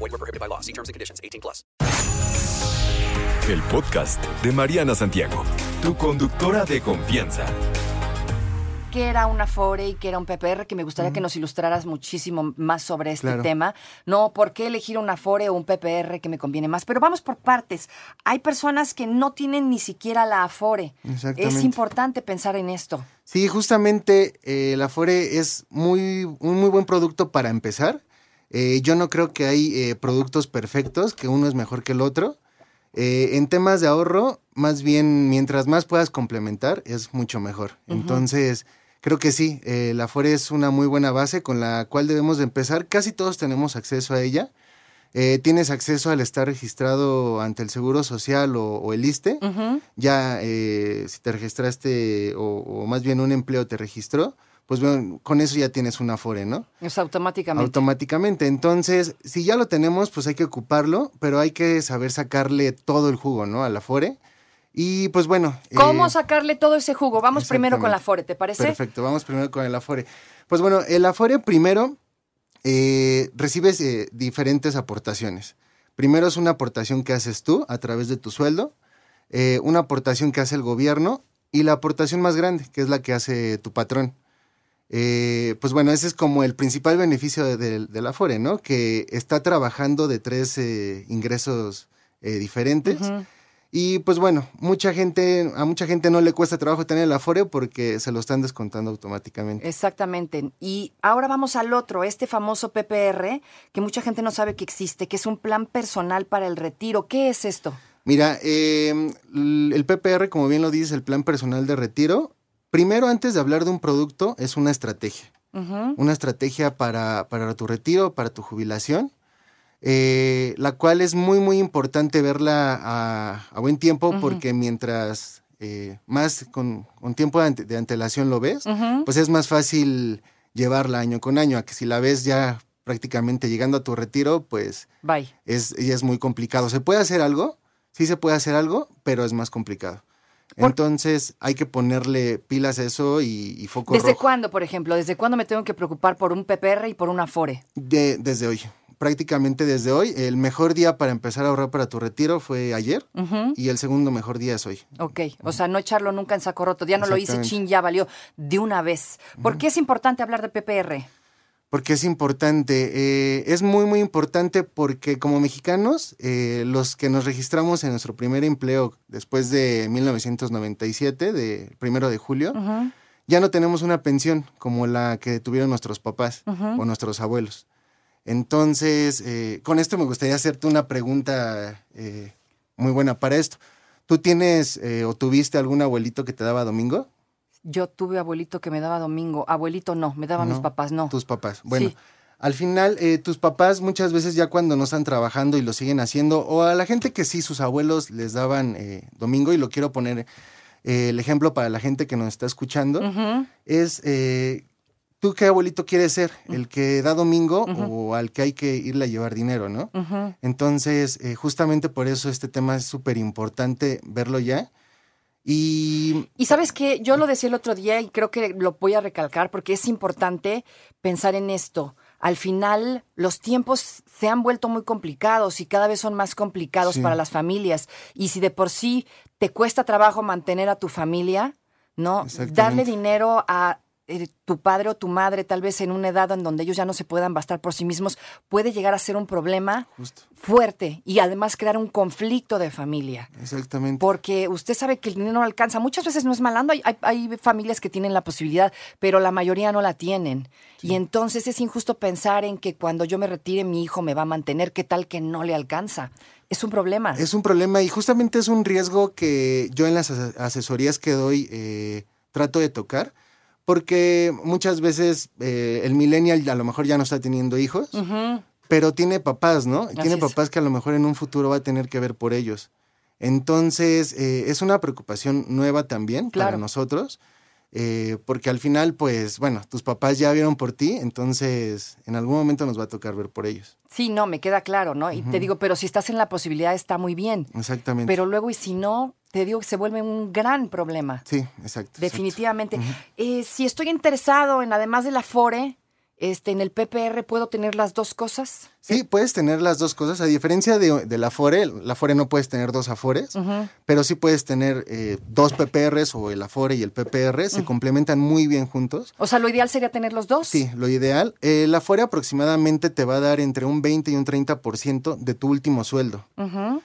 Void were prohibited by law. See terms and conditions. 18 plus. El podcast de Mariana Santiago, tu conductora de confianza. qué era una FORE y qué era un PPR, que me gustaría que nos ilustraras muchísimo más sobre este Claro. tema. No, ¿por qué elegir una FORE o un PPR que me conviene más? Pero vamos por partes. Hay personas que no tienen ni siquiera la AFORE. Es Exactamente. importante pensar en esto. Sí, justamente eh, el Afore es muy, un muy buen producto para empezar. Eh, yo no creo que hay eh, productos perfectos, que uno es mejor que el otro. Eh, en temas de ahorro, más bien, mientras más puedas complementar, es mucho mejor. Entonces, creo que sí, eh, la Afore es una muy buena base con la cual debemos de empezar. Casi todos tenemos acceso a ella. Eh, tienes acceso al estar registrado ante el Seguro Social o, o el ISTE. Ya eh, si te registraste o, o más bien un empleo te registró, pues bueno, con eso ya tienes un Afore, ¿no? Es automáticamente. Automáticamente. Entonces, si ya lo tenemos, pues hay que ocuparlo, pero hay que saber sacarle todo el jugo, ¿no? Al Afore. Y pues bueno. ¿Cómo eh, sacarle todo ese jugo? Vamos primero con la Exactamente. FORE, ¿te parece? Perfecto, vamos primero con el Afore. Pues bueno, el Afore primero eh, recibes eh, diferentes aportaciones. Primero es una aportación que haces tú a través de tu sueldo, eh, una aportación que hace el gobierno y la aportación más grande, que es la que hace tu patrón. Eh, pues bueno, ese es como el principal beneficio de- Afore, ¿no? Que está trabajando de tres eh, ingresos eh, diferentes. Y pues bueno, mucha gente, a mucha gente no le cuesta trabajo tener el Afore porque se lo están descontando automáticamente. Exactamente. Y ahora vamos al otro, este famoso PPR, que mucha gente no sabe que existe, que es un plan personal para el retiro. ¿Qué es esto? Mira, eh, l- el PPR, como bien lo dices, el plan personal de retiro, primero antes de hablar de un producto, es una estrategia. Una estrategia para, para tu retiro, para tu jubilación, eh, la cual es muy, muy importante verla a, a buen tiempo porque mientras eh, más con, con tiempo de, ante- de antelación lo ves, pues es más fácil llevarla año con año, a que si la ves ya prácticamente llegando a tu retiro, pues Bye. es, ya es muy complicado. ¿Se puede hacer algo? Sí se puede hacer algo, pero es más complicado. Entonces hay que ponerle pilas a eso y, y foco ¿Desde rojo. cuándo, por ejemplo? ¿Desde cuándo me tengo que preocupar por un PPR y por una FORE? De- desde hoy, prácticamente desde hoy. El mejor día para empezar a ahorrar para tu retiro fue ayer y el segundo mejor día es hoy. Ok, o sea, no echarlo nunca en saco roto. Ya no lo hice, chin, ya valió. De una vez. ¿Por qué es importante hablar de PPR? Porque es importante, eh, es muy muy importante porque como mexicanos, eh, los que nos registramos en nuestro primer empleo después de 1997, de primero de julio, ya no tenemos una pensión como la que tuvieron nuestros papás o nuestros abuelos. Entonces, eh, con esto me gustaría hacerte una pregunta eh, muy buena para esto. ¿Tú tienes eh, o tuviste algún abuelito que te daba domingo? Yo tuve abuelito que me daba domingo. Abuelito no, me daban No, mis papás, no. Tus papás. Bueno, Sí. al final, eh, tus papás muchas veces ya cuando no están trabajando y lo siguen haciendo, o a la gente que sí, sus abuelos les daban eh, domingo, y lo quiero poner eh, el ejemplo para la gente que nos está escuchando, es, eh, ¿tú qué abuelito quieres ser? ¿El que da domingo o al que hay que irle a llevar dinero, no? Entonces, eh, justamente por eso este tema es súper importante verlo ya. Y Y sabes que yo lo decía el otro día y creo que lo voy a recalcar porque es importante pensar en esto. Al final, los tiempos se han vuelto muy complicados y cada vez son más complicados Sí. para las familias. Y si de por sí te cuesta trabajo mantener a tu familia, ¿no? Darle dinero a eh, tu padre o tu madre, tal vez en una edad en donde ellos ya no se puedan bastar por sí mismos, puede llegar a ser un problema justo, fuerte y además crear un conflicto de familia. exactamente. Porque usted sabe que el dinero no alcanza. Muchas veces no es malando. Hay, hay- hay familias que tienen la posibilidad, pero la mayoría no la tienen. Y entonces es injusto pensar en que cuando yo me retire mi hijo me va a mantener. ¿Qué tal que no le alcanza? Es un problema. Es un problema y justamente es un riesgo que yo en las ase- asesorías que doy eh, trato de tocar, porque muchas veces eh, el millennial a lo mejor ya no está teniendo hijos, pero tiene papás, ¿no? tiene es. papás que a lo mejor en un futuro va a tener que ver por ellos. Entonces, eh, es una preocupación nueva también para Claro. nosotros, eh, porque al final, pues, bueno, tus papás ya vieron por ti, entonces en algún momento nos va a tocar ver por ellos. Sí, no, me queda claro, ¿no? Y te digo, pero si estás en la posibilidad está muy bien. Exactamente. Pero luego, y si no, te digo que se vuelve un gran problema. sí, exacto. exacto. Definitivamente. Eh, si estoy interesado en, además del Afore, este, en el PPR, ¿puedo tener las dos cosas? Sí, puedes tener las dos cosas. A diferencia de, de la Afore, la Afore no puedes tener dos Afores, pero sí puedes tener eh, dos PPRs o el Afore y el PPR. Se complementan muy bien juntos. O sea, lo ideal sería tener los dos. Sí, lo ideal. Eh, la Afore aproximadamente te va a dar entre un 20 y un 30% de tu último sueldo. Ujú.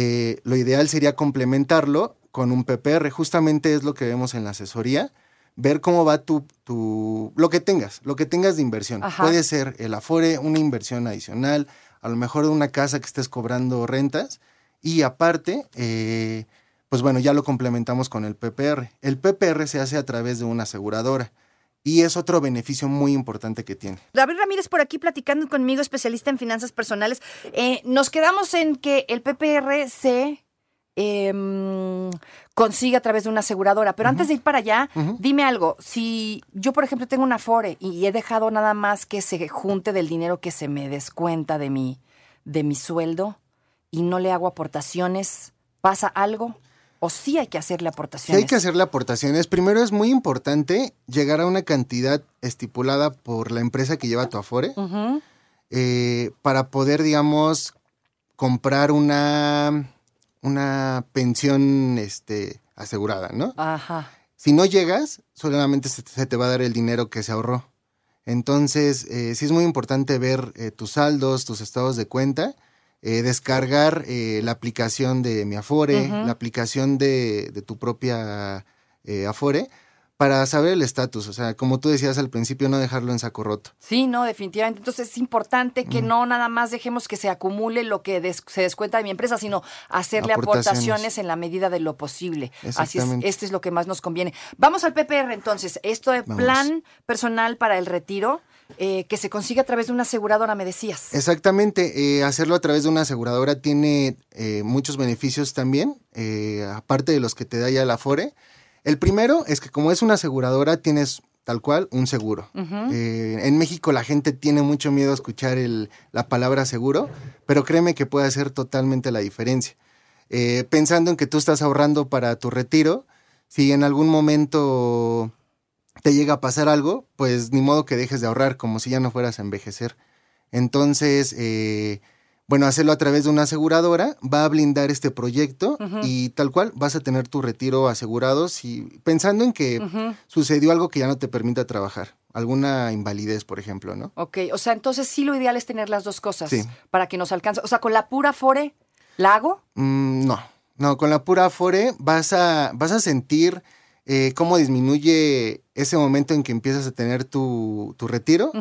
Eh, lo ideal sería complementarlo con un PPR. Justamente es lo que vemos en la asesoría. Ver cómo va tu, tu lo que tengas, lo que tengas de inversión. Ajá. Puede ser el Afore, una inversión adicional, a lo mejor de una casa que estés cobrando rentas. Y aparte, eh, pues bueno, ya lo complementamos con el PPR. El PPR se hace a través de una aseguradora. Y es otro beneficio muy importante que tiene. David Ramírez por aquí platicando conmigo, especialista en finanzas personales. Eh, nos quedamos en que el PPR se em, consigue a través de una aseguradora. Pero antes de ir para allá, dime algo. Si yo, por ejemplo, tengo una Afore y he dejado nada más que se junte del dinero que se me descuenta de mi, de mi sueldo y no le hago aportaciones, ¿pasa algo? ¿O sí hay que hacerle aportaciones? hay que hacerle aportaciones, primero es muy importante llegar a una cantidad estipulada por la empresa que lleva tu Afore eh, para poder, digamos, comprar una, una pensión este, asegurada, ¿no? Ajá. Si no llegas, solamente se, se te va a dar el dinero que se ahorró. Entonces, eh, sí es muy importante ver eh, tus saldos, tus estados de cuenta, eh, descargar eh, la aplicación de mi Afore, la aplicación de, de tu propia eh, Afore, para saber el estatus. O sea, como tú decías al principio, no dejarlo en saco roto. Sí, no, definitivamente. Entonces es importante que no nada más dejemos que se acumule lo que des- se descuenta de mi empresa, sino hacerle Aportaciones. aportaciones en la medida de lo posible. Así es, este es lo que más nos conviene. Vamos al PPR entonces. Esto de Vamos. plan personal para el retiro, eh, que se consigue a través de una aseguradora, me decías. Exactamente, eh, hacerlo a través de una aseguradora tiene eh, muchos beneficios también, eh, aparte de los que te da ya la Afore. El primero es que como es una aseguradora, tienes tal cual un seguro. Eh, en México la gente tiene mucho miedo a escuchar el- la palabra seguro, pero créeme que puede hacer totalmente la diferencia. Eh, pensando en que tú estás ahorrando para tu retiro, si en algún momento te llega a pasar algo, pues ni modo que dejes de ahorrar, como si ya no fueras a envejecer. Entonces, eh, bueno, hacerlo a través de una aseguradora va a blindar este proyecto y tal cual vas a tener tu retiro asegurado si, pensando en que sucedió algo que ya no te permita trabajar, alguna invalidez, por ejemplo, ¿no? Ok, o sea, entonces sí lo ideal es tener las dos cosas Sí. para que nos alcance. O sea, con la pura Afore, ¿la hago? Mm, no, no, con la pura Afore vas a, vas a sentir eh, cómo disminuye ese momento en que empiezas a tener tu, tu retiro,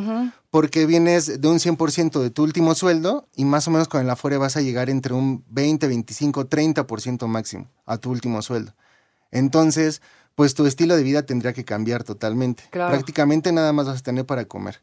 porque vienes de un 100% de tu último sueldo y más o menos con el Afore vas a llegar entre un 20, 25, 30% máximo a tu último sueldo. Entonces, pues tu estilo de vida tendría que cambiar totalmente. Claro. Prácticamente nada más vas a tener para comer.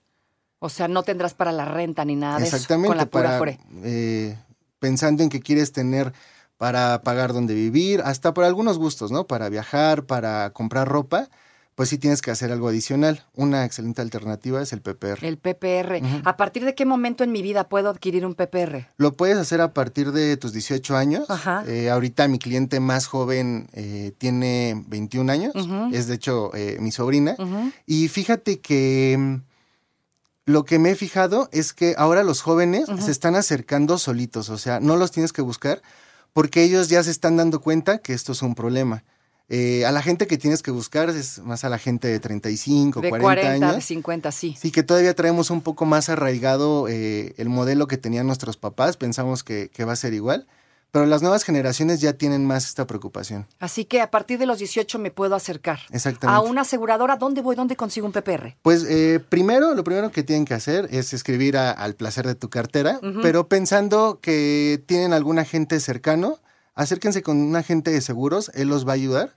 O sea, no tendrás para la renta ni nada de eso Exactamente, con la pura para, Afore. eh, pensando en que quieres tener para pagar donde vivir, hasta por algunos gustos, ¿no? Para viajar, para comprar ropa, pues sí tienes que hacer algo adicional. Una excelente alternativa es el PPR. El PPR. ¿A partir de qué momento en mi vida puedo adquirir un PPR? Lo puedes hacer a partir de tus 18 años. Ajá. Eh, ahorita mi cliente más joven eh, tiene 21 años. Es de hecho eh, mi sobrina. Y fíjate que mm, lo que me he fijado es que ahora los jóvenes se están acercando solitos. O sea, no los tienes que buscar porque ellos ya se están dando cuenta que esto es un problema. Eh, a la gente que tienes que buscar es más a la gente de 35, De 40, 40, años. de 50, sí. Sí, que todavía traemos un poco más arraigado eh, el modelo que tenían nuestros papás, pensamos que, que va a ser igual, pero las nuevas generaciones ya tienen más esta preocupación. Así que a partir de los 18 me puedo acercar. Exactamente. A una aseguradora, ¿dónde voy? ¿Dónde consigo un PPR? Pues eh, primero, lo primero que tienen que hacer es escribir a- al placer de tu cartera, pero pensando que tienen algún agente cercano, acérquense con un agente de seguros, él los va a ayudar.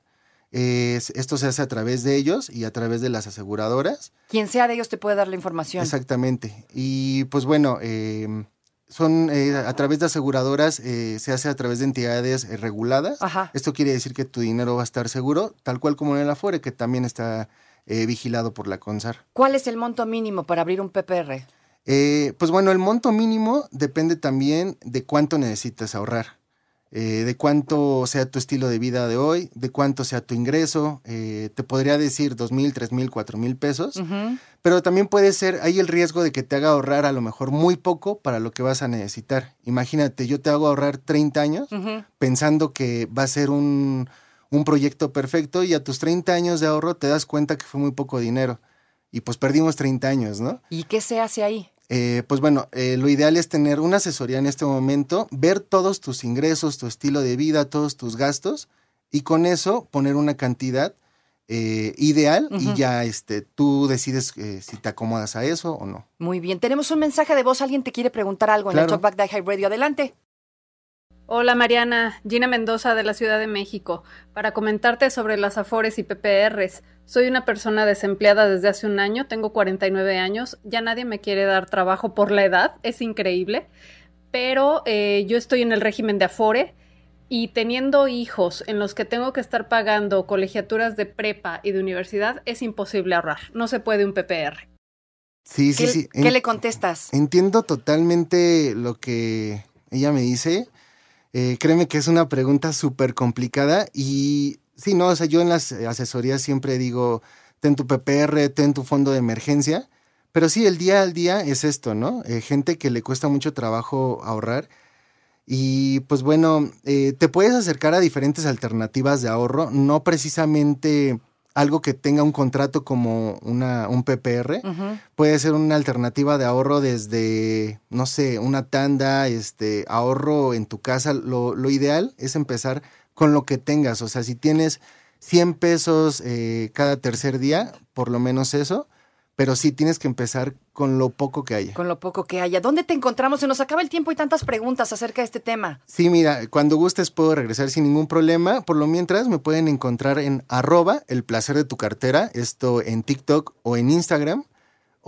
Eh, esto se hace a través de ellos y a través de las aseguradoras. Quien sea de ellos te puede dar la información. Exactamente. Y pues bueno, eh, son eh, a través de aseguradoras, eh, se hace a través de entidades eh, reguladas. Ajá. Esto quiere decir que tu dinero va a estar seguro, tal cual como en el Afore, que también está vigilado por la CONSAR. ¿Cuál es el monto mínimo para abrir un PPR? Eh, pues bueno, el monto mínimo depende también de cuánto necesitas ahorrar, eh, de cuánto sea tu estilo de vida de hoy, de cuánto sea tu ingreso. eh, te podría decir dos mil, tres mil, cuatro mil pesos, pero también puede ser, hay el riesgo de que te haga ahorrar a lo mejor muy poco para lo que vas a necesitar. Imagínate, yo te hago ahorrar 30 años pensando que va a ser un, un proyecto perfecto y a tus 30 años de ahorro te das cuenta que fue muy poco dinero. Y pues perdimos 30 años, ¿no? ¿Y qué se hace ahí? Eh, pues bueno, eh, lo ideal es tener una asesoría en este momento, ver todos tus ingresos, tu estilo de vida, todos tus gastos y con eso poner una cantidad eh, ideal y ya este, tú decides eh, si te acomodas a eso o no. Muy bien. Tenemos un mensaje de voz. Alguien te quiere preguntar algo en el. Talkback de High Radio. Adelante. Hola Mariana, Gina Mendoza de la Ciudad de México, para comentarte sobre las Afores y PPRs. Soy una persona desempleada desde hace un año, tengo 49 años, ya nadie me quiere dar trabajo por la edad, es increíble, pero eh, yo estoy en el régimen de Afore y teniendo hijos en los que tengo que estar pagando colegiaturas de prepa y de universidad, es imposible ahorrar, no se puede un PPR. Sí, sí, ¿Qué, sí. qué En- le contestas? Entiendo totalmente lo que ella me dice. Eh, créeme que es una pregunta súper complicada y sí, no, o sea, yo en las asesorías siempre digo, ten tu PPR, ten tu fondo de emergencia, pero sí, el día al día es esto, ¿no? Eh, gente que le cuesta mucho trabajo ahorrar y pues bueno, eh, te puedes acercar a diferentes alternativas de ahorro, no precisamente algo que tenga un contrato como una, un PPR, puede ser una alternativa de ahorro desde, no sé, una tanda, este, ahorro en tu casa. Lo, lo ideal es empezar con lo que tengas. O sea, si tienes 100 pesos eh, cada tercer día, por lo menos eso, pero sí tienes que empezar con lo poco que haya. Con lo poco que haya. ¿Dónde te encontramos? Se nos acaba el tiempo y tantas preguntas acerca de este tema. Sí, mira, cuando gustes puedo regresar sin ningún problema. Por lo mientras me pueden encontrar en arroba el placer de tu cartera, esto en TikTok o en Instagram,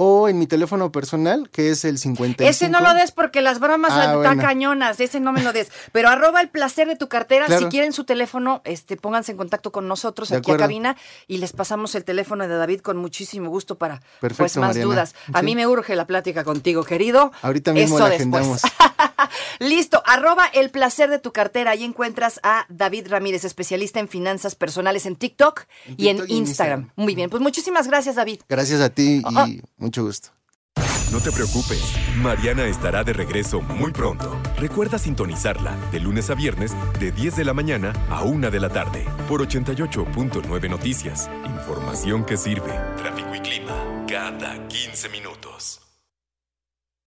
o en mi teléfono personal, que es el 55. Ese no lo des porque las bromas Ah, están bueno. cañonas. Ese no me lo des. Pero arroba el placer de tu cartera. Claro. Si quieren su teléfono, este, pónganse en contacto con nosotros De aquí a acuerdo. cabina y les pasamos el teléfono de David con muchísimo gusto para pues más Mariana. dudas. A Sí. mí me urge la plática contigo, querido. Ahorita mismo Eso la después. agendamos. Listo, arroba el placer de tu cartera. Ahí encuentras a David Ramírez, especialista en finanzas personales en TikTok, En y en y Instagram. Instagram. Muy bien, pues muchísimas gracias, David. Gracias a ti y Ah. mucho gusto. No te preocupes, Mariana estará de regreso muy pronto. Recuerda sintonizarla de lunes a viernes de 10 de la mañana a 1 de la tarde por 88.9 Noticias. Información que sirve. Tráfico y clima cada 15 minutos.